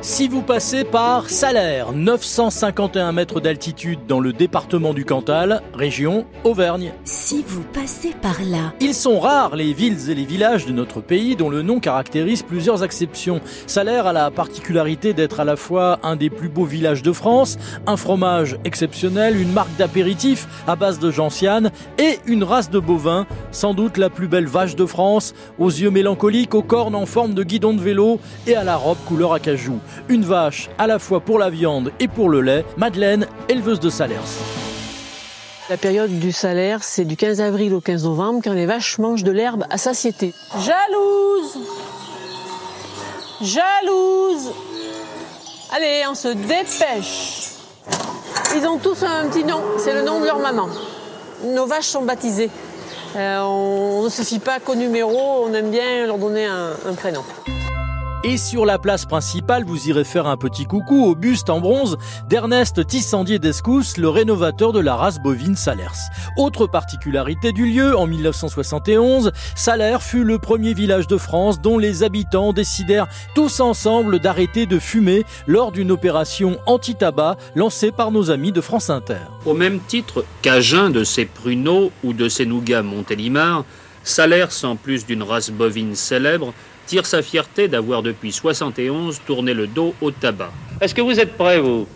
Si vous passez par Salaire, 951 mètres d'altitude dans le département du Cantal, région Auvergne. Si vous passez par là. Ils sont rares les villes et les villages de notre pays dont le nom caractérise plusieurs exceptions. Salaire a la particularité d'être à la fois un des plus beaux villages de France, un fromage exceptionnel, une marque d'apéritif à base de gentiane et une race de bovins, sans doute la plus belle vache de France, aux yeux mélancoliques, aux cornes en forme de guidon de vélo et à la robe couleur acajou. Une vache à la fois pour la viande et pour le lait. Madeleine, éleveuse de Salers. La période du salaire, c'est du 15 avril au 15 novembre quand les vaches mangent de l'herbe à satiété. Jalouse Jalouse Allez, on se dépêche. Ils ont tous un petit nom, c'est le nom de leur maman. Nos vaches sont baptisées. Euh, on ne se fie pas qu'au numéro, on aime bien leur donner un, un prénom. Et sur la place principale, vous irez faire un petit coucou au buste en bronze d'Ernest Tissandier d'Escousse, le rénovateur de la race bovine Salers. Autre particularité du lieu, en 1971, Salers fut le premier village de France dont les habitants décidèrent tous ensemble d'arrêter de fumer lors d'une opération anti-tabac lancée par nos amis de France Inter. Au même titre qu'Agen de ses pruneaux ou de ses nougats Montélimar, Salers, en plus d'une race bovine célèbre, tire sa fierté d'avoir depuis 71 tourné le dos au tabac. Est-ce que vous êtes prêts, vous?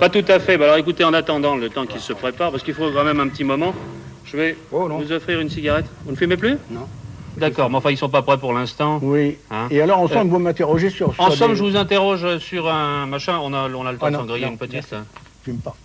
Pas tout à fait. Bah alors écoutez, en attendant le temps qu'il se prépare, parce qu'il faut quand même un petit moment, je vais vous offrir une cigarette. Vous ne fumez plus? Non. D'accord, mais enfin, ils sont pas prêts pour l'instant. Oui. Hein Et alors, en somme, Euh, vous m'interrogez sur. En sur somme, des- je vous interroge sur un machin. On a, on a le temps Ah de s'en griller une petite. fume pas.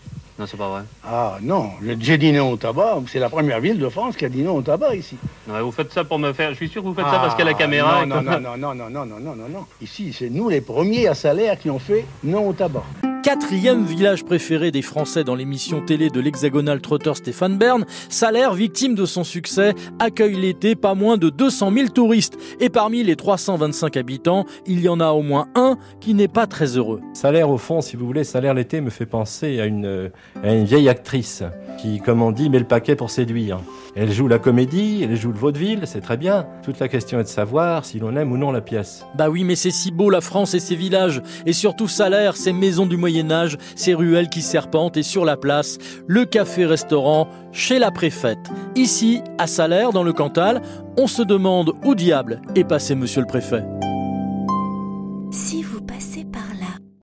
Non, c'est pas vrai. Ah non, j'ai- dit non au tabac. C'est la première ville de France qui a dit non au tabac ici. Non, mais vous faites ça pour me faire. Je suis sûr que vous faites ça parce qu'il y a la Ah, caméra. Non, non, non, non, non, non, non, non, non, non. Ici, c'est nous les premiers à salaire qui ont fait non au tabac. Quatrième village préféré des Français dans l'émission télé de l'hexagonal trotteur Stéphane Bern, Salaire, victime de son succès, accueille l'été pas moins de 200 000 touristes. Et parmi les 325 habitants, il y en a au moins un qui n'est pas très heureux. Salaire, au fond, si vous voulez, Salaire l'été me fait penser à une, euh, à une vieille actrice qui, comme on dit, met le paquet pour séduire. Elle joue la comédie, elle joue le vaudeville, c'est très bien. Toute la question est de savoir si l'on aime ou non la pièce. Bah oui, mais c'est si beau la France et ses villages, et surtout Salaire, ses maisons du Moyen-Âge, ses ruelles qui serpentent, et sur la place, le café-restaurant chez la préfète. Ici, à Salaire, dans le Cantal, on se demande où diable est passé monsieur le préfet. Si